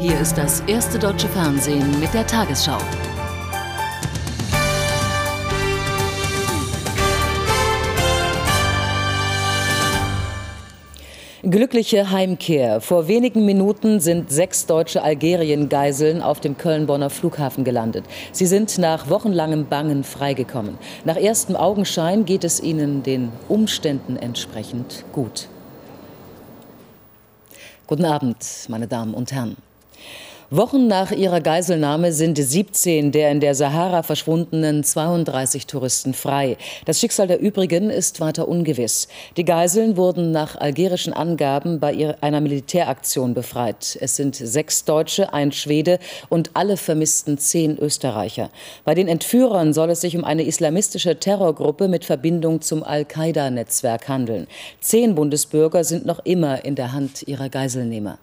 Hier ist das erste deutsche Fernsehen mit der Tagesschau. Glückliche Heimkehr. Vor wenigen Minuten sind sechs deutsche Algerien-Geiseln auf dem Köln-Bonner Flughafen gelandet. Sie sind nach wochenlangem Bangen freigekommen. Nach erstem Augenschein geht es ihnen den Umständen entsprechend gut. Guten Abend, meine Damen und Herren. Wochen nach ihrer Geiselnahme sind 17 der in der Sahara verschwundenen 32 Touristen frei. Das Schicksal der übrigen ist weiter ungewiss. Die Geiseln wurden nach algerischen Angaben bei einer Militäraktion befreit. Es sind sechs Deutsche, ein Schwede und alle vermissten zehn Österreicher. Bei den Entführern soll es sich um eine islamistische Terrorgruppe mit Verbindung zum Al-Qaida-Netzwerk handeln. Zehn Bundesbürger sind noch immer in der Hand ihrer Geiselnehmer.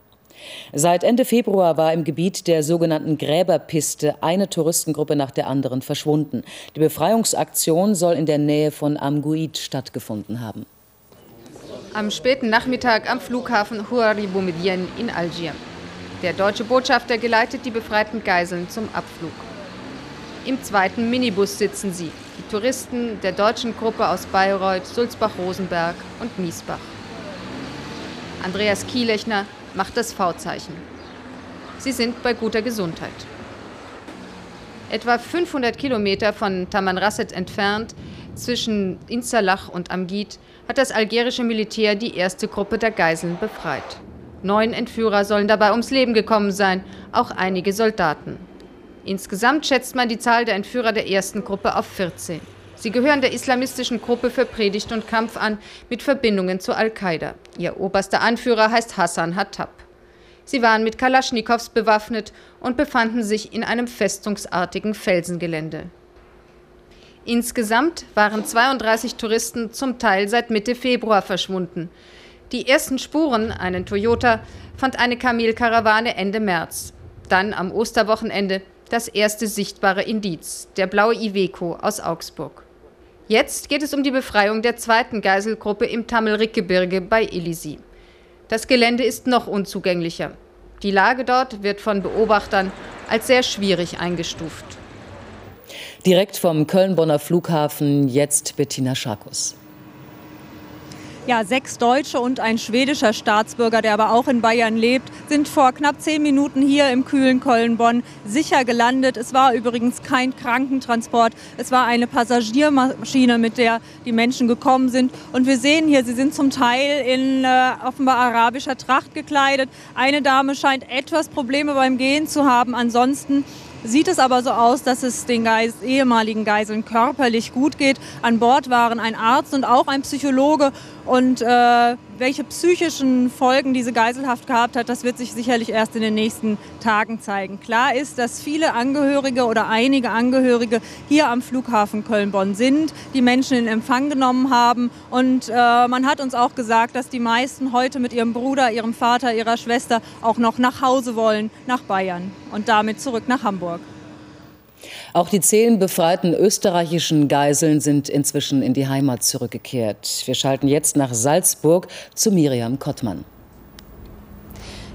Seit Ende Februar war im Gebiet der sogenannten Gräberpiste eine Touristengruppe nach der anderen verschwunden. Die Befreiungsaktion soll in der Nähe von Amguid stattgefunden haben. Am späten Nachmittag am Flughafen Huari Boumediene in Algier. Der deutsche Botschafter geleitet die befreiten Geiseln zum Abflug. Im zweiten Minibus sitzen sie, die Touristen der deutschen Gruppe aus Bayreuth, Sulzbach-Rosenberg und Miesbach. Andreas Kielechner, macht das V-Zeichen. Sie sind bei guter Gesundheit. Etwa 500 Kilometer von Tamanrasset entfernt, zwischen Insalach und Amgid, hat das algerische Militär die erste Gruppe der Geiseln befreit. Neun Entführer sollen dabei ums Leben gekommen sein, auch einige Soldaten. Insgesamt schätzt man die Zahl der Entführer der ersten Gruppe auf 14. Sie gehören der islamistischen Gruppe für Predigt und Kampf an, mit Verbindungen zu Al-Qaida. Ihr oberster Anführer heißt Hassan Hattab. Sie waren mit Kalaschnikows bewaffnet und befanden sich in einem festungsartigen Felsengelände. Insgesamt waren 32 Touristen zum Teil seit Mitte Februar verschwunden. Die ersten Spuren, einen Toyota, fand eine Kamelkarawane Ende März. Dann am Osterwochenende das erste sichtbare Indiz, der blaue Iveco aus Augsburg. Jetzt geht es um die Befreiung der zweiten Geiselgruppe im Tamelrickgebirge bei Elisi. Das Gelände ist noch unzugänglicher. Die Lage dort wird von Beobachtern als sehr schwierig eingestuft. Direkt vom Köln-Bonner Flughafen jetzt Bettina Scharkus ja, sechs Deutsche und ein schwedischer Staatsbürger, der aber auch in Bayern lebt, sind vor knapp zehn Minuten hier im kühlen Köln-Bonn sicher gelandet. Es war übrigens kein Krankentransport, es war eine Passagiermaschine, mit der die Menschen gekommen sind. Und wir sehen hier, sie sind zum Teil in äh, offenbar arabischer Tracht gekleidet. Eine Dame scheint etwas Probleme beim Gehen zu haben. Ansonsten sieht es aber so aus, dass es den Geis ehemaligen Geiseln körperlich gut geht. An Bord waren ein Arzt und auch ein Psychologe. Und äh, welche psychischen Folgen diese Geiselhaft gehabt hat, das wird sich sicherlich erst in den nächsten Tagen zeigen. Klar ist, dass viele Angehörige oder einige Angehörige hier am Flughafen Köln-Bonn sind, die Menschen in Empfang genommen haben. Und äh, man hat uns auch gesagt, dass die meisten heute mit ihrem Bruder, ihrem Vater, ihrer Schwester auch noch nach Hause wollen, nach Bayern und damit zurück nach Hamburg. Auch die zehn befreiten österreichischen Geiseln sind inzwischen in die Heimat zurückgekehrt. Wir schalten jetzt nach Salzburg zu Miriam Kottmann.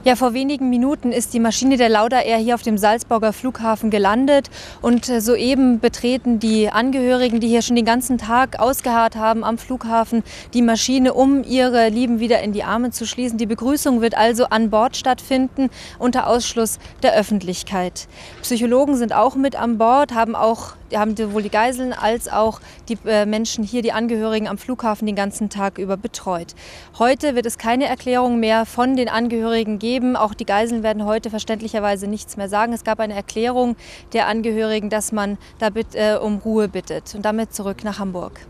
Ja, vor wenigen Minuten ist die Maschine der Lauda Air hier auf dem Salzburger Flughafen gelandet und äh, soeben betreten die Angehörigen, die hier schon den ganzen Tag ausgeharrt haben am Flughafen, die Maschine, um ihre Lieben wieder in die Arme zu schließen. Die Begrüßung wird also an Bord stattfinden unter Ausschluss der Öffentlichkeit. Psychologen sind auch mit an Bord, haben auch haben sowohl die Geiseln als auch die äh, Menschen hier, die Angehörigen am Flughafen den ganzen Tag über betreut. Heute wird es keine Erklärung mehr von den Angehörigen geben. Auch die Geiseln werden heute verständlicherweise nichts mehr sagen. Es gab eine Erklärung der Angehörigen, dass man da äh, um Ruhe bittet. Und damit zurück nach Hamburg.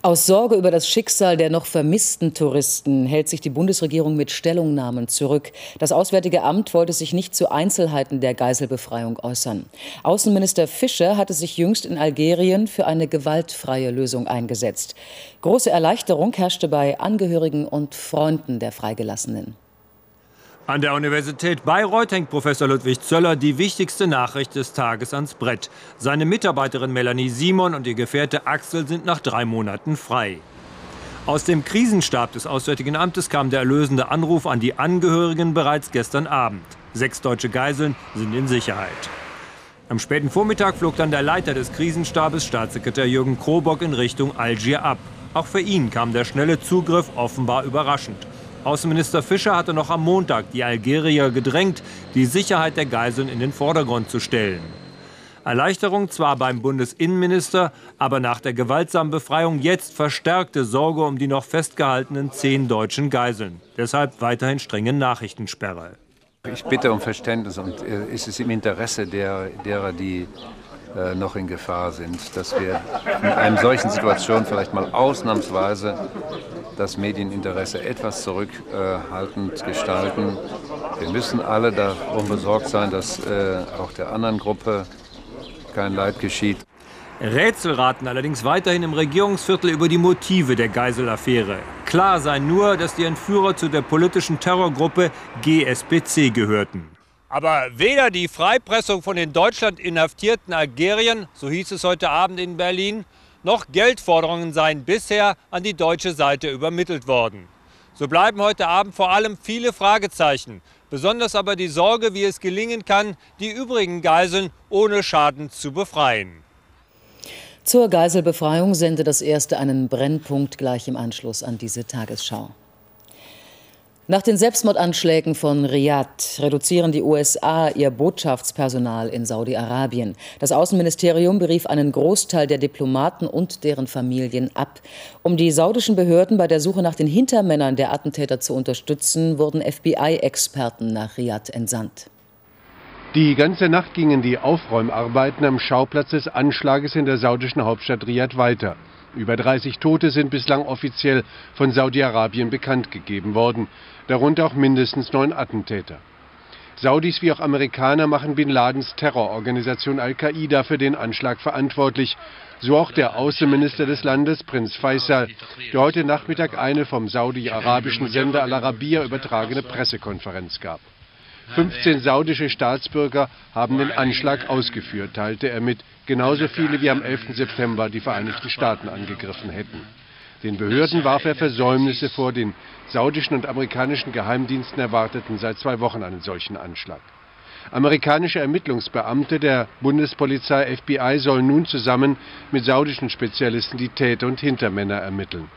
Aus Sorge über das Schicksal der noch vermissten Touristen hält sich die Bundesregierung mit Stellungnahmen zurück. Das Auswärtige Amt wollte sich nicht zu Einzelheiten der Geiselbefreiung äußern. Außenminister Fischer hatte sich jüngst in Algerien für eine gewaltfreie Lösung eingesetzt. Große Erleichterung herrschte bei Angehörigen und Freunden der Freigelassenen. An der Universität Bayreuth hängt Professor Ludwig Zöller die wichtigste Nachricht des Tages ans Brett. Seine Mitarbeiterin Melanie Simon und ihr Gefährte Axel sind nach drei Monaten frei. Aus dem Krisenstab des Auswärtigen Amtes kam der erlösende Anruf an die Angehörigen bereits gestern Abend. Sechs deutsche Geiseln sind in Sicherheit. Am späten Vormittag flog dann der Leiter des Krisenstabes, Staatssekretär Jürgen Krobock, in Richtung Algier ab. Auch für ihn kam der schnelle Zugriff offenbar überraschend. Außenminister Fischer hatte noch am Montag die Algerier gedrängt, die Sicherheit der Geiseln in den Vordergrund zu stellen. Erleichterung zwar beim Bundesinnenminister, aber nach der gewaltsamen Befreiung jetzt verstärkte Sorge um die noch festgehaltenen zehn deutschen Geiseln. Deshalb weiterhin strenge Nachrichtensperre. Ich bitte um Verständnis und äh, ist es im Interesse der, derer, die äh, noch in Gefahr sind, dass wir in einer solchen Situation vielleicht mal ausnahmsweise das Medieninteresse etwas zurückhaltend gestalten. Wir müssen alle darum besorgt sein, dass äh, auch der anderen Gruppe kein Leid geschieht. Rätsel raten allerdings weiterhin im Regierungsviertel über die Motive der Geiselaffäre. Klar sei nur, dass die Entführer zu der politischen Terrorgruppe GSBC gehörten. Aber weder die Freipressung von den Deutschland inhaftierten Algerien, so hieß es heute Abend in Berlin, noch Geldforderungen seien bisher an die deutsche Seite übermittelt worden. So bleiben heute Abend vor allem viele Fragezeichen, besonders aber die Sorge, wie es gelingen kann, die übrigen Geiseln ohne Schaden zu befreien. Zur Geiselbefreiung sende das erste einen Brennpunkt gleich im Anschluss an diese Tagesschau. Nach den Selbstmordanschlägen von Riyadh reduzieren die USA ihr Botschaftspersonal in Saudi-Arabien. Das Außenministerium berief einen Großteil der Diplomaten und deren Familien ab. Um die saudischen Behörden bei der Suche nach den Hintermännern der Attentäter zu unterstützen, wurden FBI-Experten nach Riyadh entsandt. Die ganze Nacht gingen die Aufräumarbeiten am Schauplatz des Anschlages in der saudischen Hauptstadt Riyadh weiter. Über 30 Tote sind bislang offiziell von Saudi-Arabien bekannt gegeben worden, darunter auch mindestens neun Attentäter. Saudis wie auch Amerikaner machen Bin Ladens Terrororganisation Al-Qaida für den Anschlag verantwortlich, so auch der Außenminister des Landes, Prinz Faisal, der heute Nachmittag eine vom saudi-arabischen Sender Al-Arabiya übertragene Pressekonferenz gab. 15 saudische Staatsbürger haben den Anschlag ausgeführt, teilte er mit, genauso viele wie am 11. September die Vereinigten Staaten angegriffen hätten. Den Behörden warf er Versäumnisse vor, den saudischen und amerikanischen Geheimdiensten erwarteten seit zwei Wochen einen solchen Anschlag. Amerikanische Ermittlungsbeamte der Bundespolizei FBI sollen nun zusammen mit saudischen Spezialisten die Täter und Hintermänner ermitteln.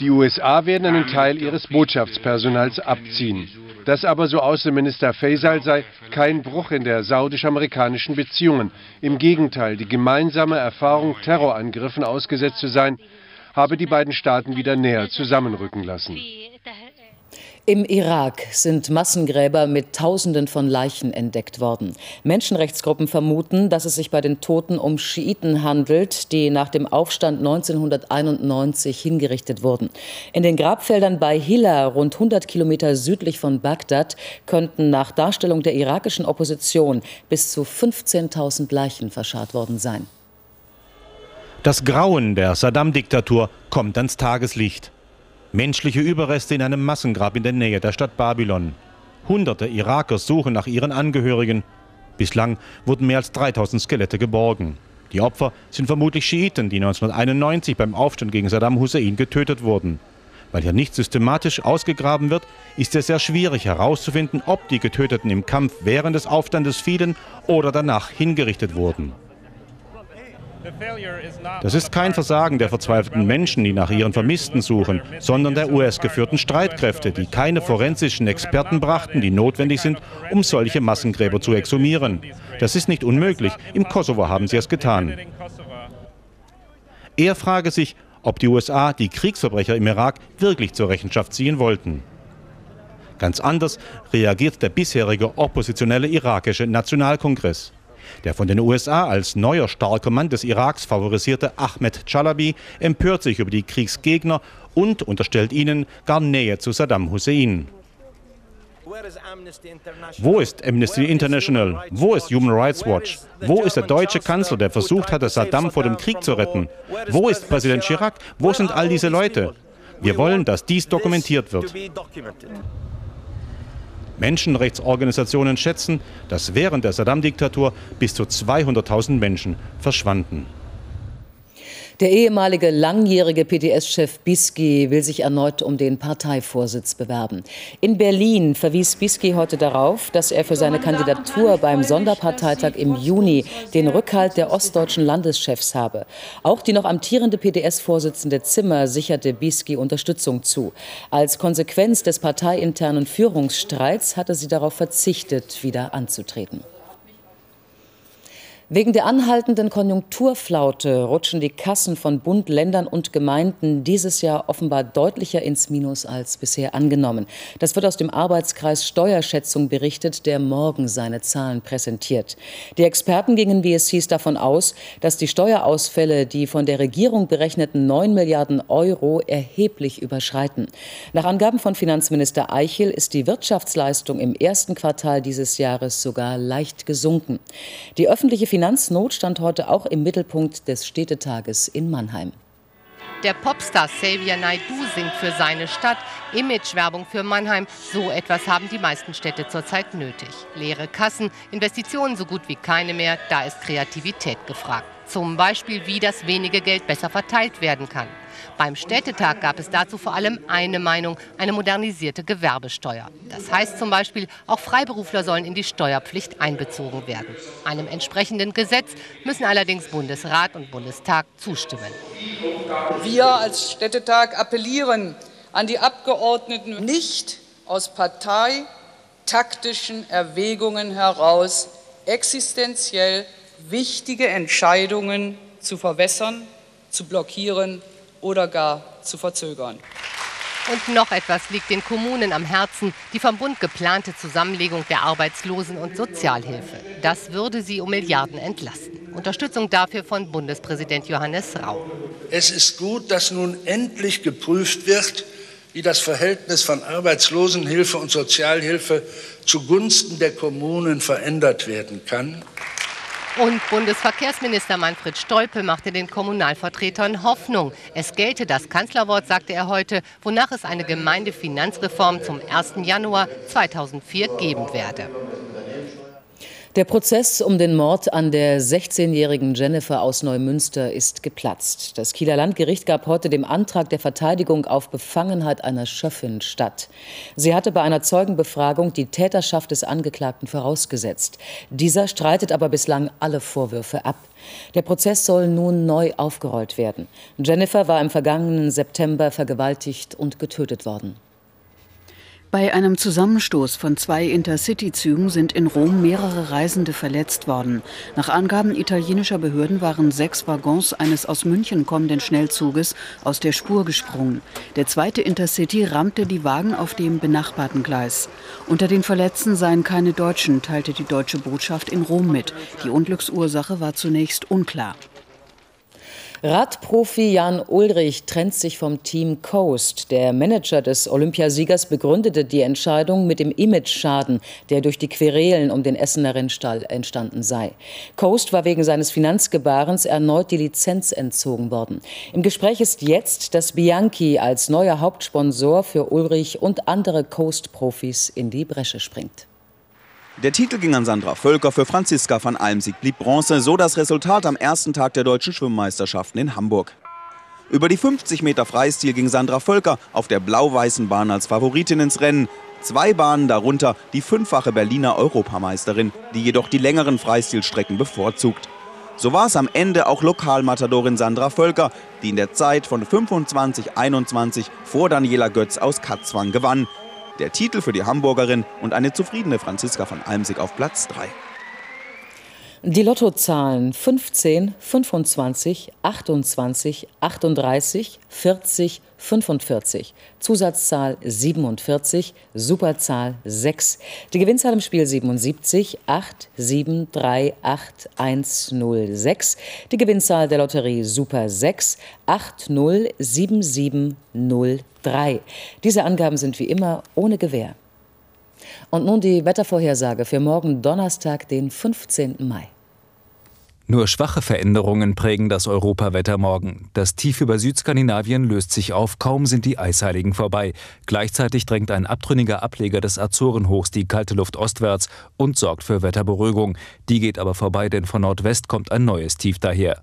Die USA werden einen Teil ihres Botschaftspersonals abziehen. Das aber, so Außenminister Faisal, sei kein Bruch in der saudisch-amerikanischen Beziehungen. Im Gegenteil, die gemeinsame Erfahrung, Terrorangriffen ausgesetzt zu sein, habe die beiden Staaten wieder näher zusammenrücken lassen. Im Irak sind Massengräber mit Tausenden von Leichen entdeckt worden. Menschenrechtsgruppen vermuten, dass es sich bei den Toten um Schiiten handelt, die nach dem Aufstand 1991 hingerichtet wurden. In den Grabfeldern bei Hilla, rund 100 Kilometer südlich von Bagdad, könnten nach Darstellung der irakischen Opposition bis zu 15.000 Leichen verscharrt worden sein. Das Grauen der Saddam-Diktatur kommt ans Tageslicht. Menschliche Überreste in einem Massengrab in der Nähe der Stadt Babylon. Hunderte Iraker suchen nach ihren Angehörigen. Bislang wurden mehr als 3000 Skelette geborgen. Die Opfer sind vermutlich Schiiten, die 1991 beim Aufstand gegen Saddam Hussein getötet wurden. Weil hier nicht systematisch ausgegraben wird, ist es sehr schwierig herauszufinden, ob die Getöteten im Kampf während des Aufstandes fielen oder danach hingerichtet wurden. Das ist kein Versagen der verzweifelten Menschen, die nach ihren Vermissten suchen, sondern der US-geführten Streitkräfte, die keine forensischen Experten brachten, die notwendig sind, um solche Massengräber zu exhumieren. Das ist nicht unmöglich. Im Kosovo haben sie es getan. Er frage sich, ob die USA die Kriegsverbrecher im Irak wirklich zur Rechenschaft ziehen wollten. Ganz anders reagiert der bisherige oppositionelle irakische Nationalkongress. Der von den USA als neuer starker Mann des Iraks favorisierte Ahmed Chalabi empört sich über die Kriegsgegner und unterstellt ihnen gar Nähe zu Saddam Hussein. Wo ist Amnesty International? Wo ist Human Rights Watch? Wo ist der deutsche Kanzler, der versucht hatte, Saddam vor dem Krieg zu retten? Wo ist Präsident Chirac? Wo sind all diese Leute? Wir wollen, dass dies dokumentiert wird. Menschenrechtsorganisationen schätzen, dass während der Saddam-Diktatur bis zu 200.000 Menschen verschwanden. Der ehemalige langjährige PDS-Chef Bisky will sich erneut um den Parteivorsitz bewerben. In Berlin verwies Bisky heute darauf, dass er für seine Kandidatur beim Sonderparteitag im Juni den Rückhalt der ostdeutschen Landeschefs habe. Auch die noch amtierende PDS-Vorsitzende Zimmer sicherte Bisky Unterstützung zu. Als Konsequenz des parteiinternen Führungsstreits hatte sie darauf verzichtet, wieder anzutreten. Wegen der anhaltenden Konjunkturflaute rutschen die Kassen von Bund, Ländern und Gemeinden dieses Jahr offenbar deutlicher ins Minus als bisher angenommen. Das wird aus dem Arbeitskreis Steuerschätzung berichtet, der morgen seine Zahlen präsentiert. Die Experten gingen, wie es hieß, davon aus, dass die Steuerausfälle die von der Regierung berechneten 9 Milliarden Euro erheblich überschreiten. Nach Angaben von Finanzminister Eichel ist die Wirtschaftsleistung im ersten Quartal dieses Jahres sogar leicht gesunken. Die öffentliche Finanznot stand heute auch im Mittelpunkt des Städtetages in Mannheim. Der Popstar Xavier Naidoo singt für seine Stadt. Imagewerbung für Mannheim. So etwas haben die meisten Städte zurzeit nötig. Leere Kassen, Investitionen so gut wie keine mehr. Da ist Kreativität gefragt. Zum Beispiel, wie das wenige Geld besser verteilt werden kann. Beim Städtetag gab es dazu vor allem eine Meinung, eine modernisierte Gewerbesteuer. Das heißt zum Beispiel, auch Freiberufler sollen in die Steuerpflicht einbezogen werden. Einem entsprechenden Gesetz müssen allerdings Bundesrat und Bundestag zustimmen. Wir als Städtetag appellieren an die Abgeordneten nicht aus parteitaktischen Erwägungen heraus existenziell wichtige Entscheidungen zu verwässern, zu blockieren oder gar zu verzögern. Und noch etwas liegt den Kommunen am Herzen, die vom Bund geplante Zusammenlegung der Arbeitslosen- und Sozialhilfe. Das würde sie um Milliarden entlasten. Unterstützung dafür von Bundespräsident Johannes Rau. Es ist gut, dass nun endlich geprüft wird, wie das Verhältnis von Arbeitslosenhilfe und Sozialhilfe zugunsten der Kommunen verändert werden kann. Und Bundesverkehrsminister Manfred Stolpe machte den Kommunalvertretern Hoffnung. Es gelte das Kanzlerwort, sagte er heute, wonach es eine Gemeindefinanzreform zum 1. Januar 2004 geben werde. Der Prozess um den Mord an der 16-jährigen Jennifer aus Neumünster ist geplatzt. Das Kieler Landgericht gab heute dem Antrag der Verteidigung auf Befangenheit einer Schöffin statt. Sie hatte bei einer Zeugenbefragung die Täterschaft des Angeklagten vorausgesetzt. Dieser streitet aber bislang alle Vorwürfe ab. Der Prozess soll nun neu aufgerollt werden. Jennifer war im vergangenen September vergewaltigt und getötet worden. Bei einem Zusammenstoß von zwei Intercity-Zügen sind in Rom mehrere Reisende verletzt worden. Nach Angaben italienischer Behörden waren sechs Waggons eines aus München kommenden Schnellzuges aus der Spur gesprungen. Der zweite Intercity rammte die Wagen auf dem benachbarten Gleis. Unter den Verletzten seien keine Deutschen, teilte die deutsche Botschaft in Rom mit. Die Unglücksursache war zunächst unklar. Radprofi Jan Ulrich trennt sich vom Team Coast. Der Manager des Olympiasiegers begründete die Entscheidung mit dem Imageschaden, der durch die Querelen um den Essener Rennstall entstanden sei. Coast war wegen seines Finanzgebarens erneut die Lizenz entzogen worden. Im Gespräch ist jetzt, dass Bianchi als neuer Hauptsponsor für Ulrich und andere Coast-Profis in die Bresche springt. Der Titel ging an Sandra Völker, für Franziska van Almsieg blieb Bronze, so das Resultat am ersten Tag der deutschen Schwimmmeisterschaften in Hamburg. Über die 50 Meter Freistil ging Sandra Völker auf der blau-weißen Bahn als Favoritin ins Rennen. Zwei Bahnen darunter die fünffache Berliner Europameisterin, die jedoch die längeren Freistilstrecken bevorzugt. So war es am Ende auch Lokalmatadorin Sandra Völker, die in der Zeit von 25:21 vor Daniela Götz aus Katzwang gewann der Titel für die Hamburgerin und eine zufriedene Franziska von Almsig auf Platz 3. Die Lottozahlen 15, 25, 28, 38, 40, 45. Zusatzzahl 47, Superzahl 6. Die Gewinnzahl im Spiel 77, 8, 7, 3, 8, 1, 0, 6. Die Gewinnzahl der Lotterie Super 6, 8, 0, 7, 7, 0, 3. Diese Angaben sind wie immer ohne Gewähr. Und nun die Wettervorhersage für morgen Donnerstag, den 15. Mai. Nur schwache Veränderungen prägen das Europawetter morgen. Das Tief über Südskandinavien löst sich auf, kaum sind die Eisheiligen vorbei. Gleichzeitig drängt ein abtrünniger Ableger des Azorenhochs die kalte Luft ostwärts und sorgt für Wetterberuhigung. Die geht aber vorbei, denn von Nordwest kommt ein neues Tief daher.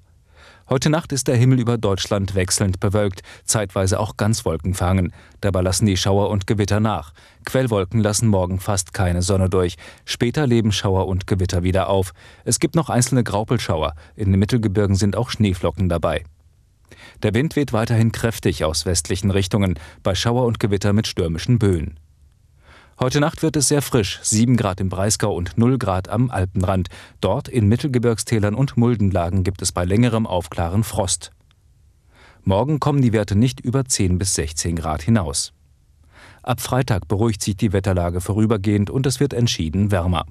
Heute Nacht ist der Himmel über Deutschland wechselnd bewölkt, zeitweise auch ganz wolkenverhangen. Dabei lassen die Schauer und Gewitter nach. Quellwolken lassen morgen fast keine Sonne durch. Später leben Schauer und Gewitter wieder auf. Es gibt noch einzelne Graupelschauer. In den Mittelgebirgen sind auch Schneeflocken dabei. Der Wind weht weiterhin kräftig aus westlichen Richtungen, bei Schauer und Gewitter mit stürmischen Böen. Heute Nacht wird es sehr frisch, 7 Grad im Breisgau und 0 Grad am Alpenrand. Dort in Mittelgebirgstälern und Muldenlagen gibt es bei längerem Aufklaren Frost. Morgen kommen die Werte nicht über 10 bis 16 Grad hinaus. Ab Freitag beruhigt sich die Wetterlage vorübergehend und es wird entschieden wärmer.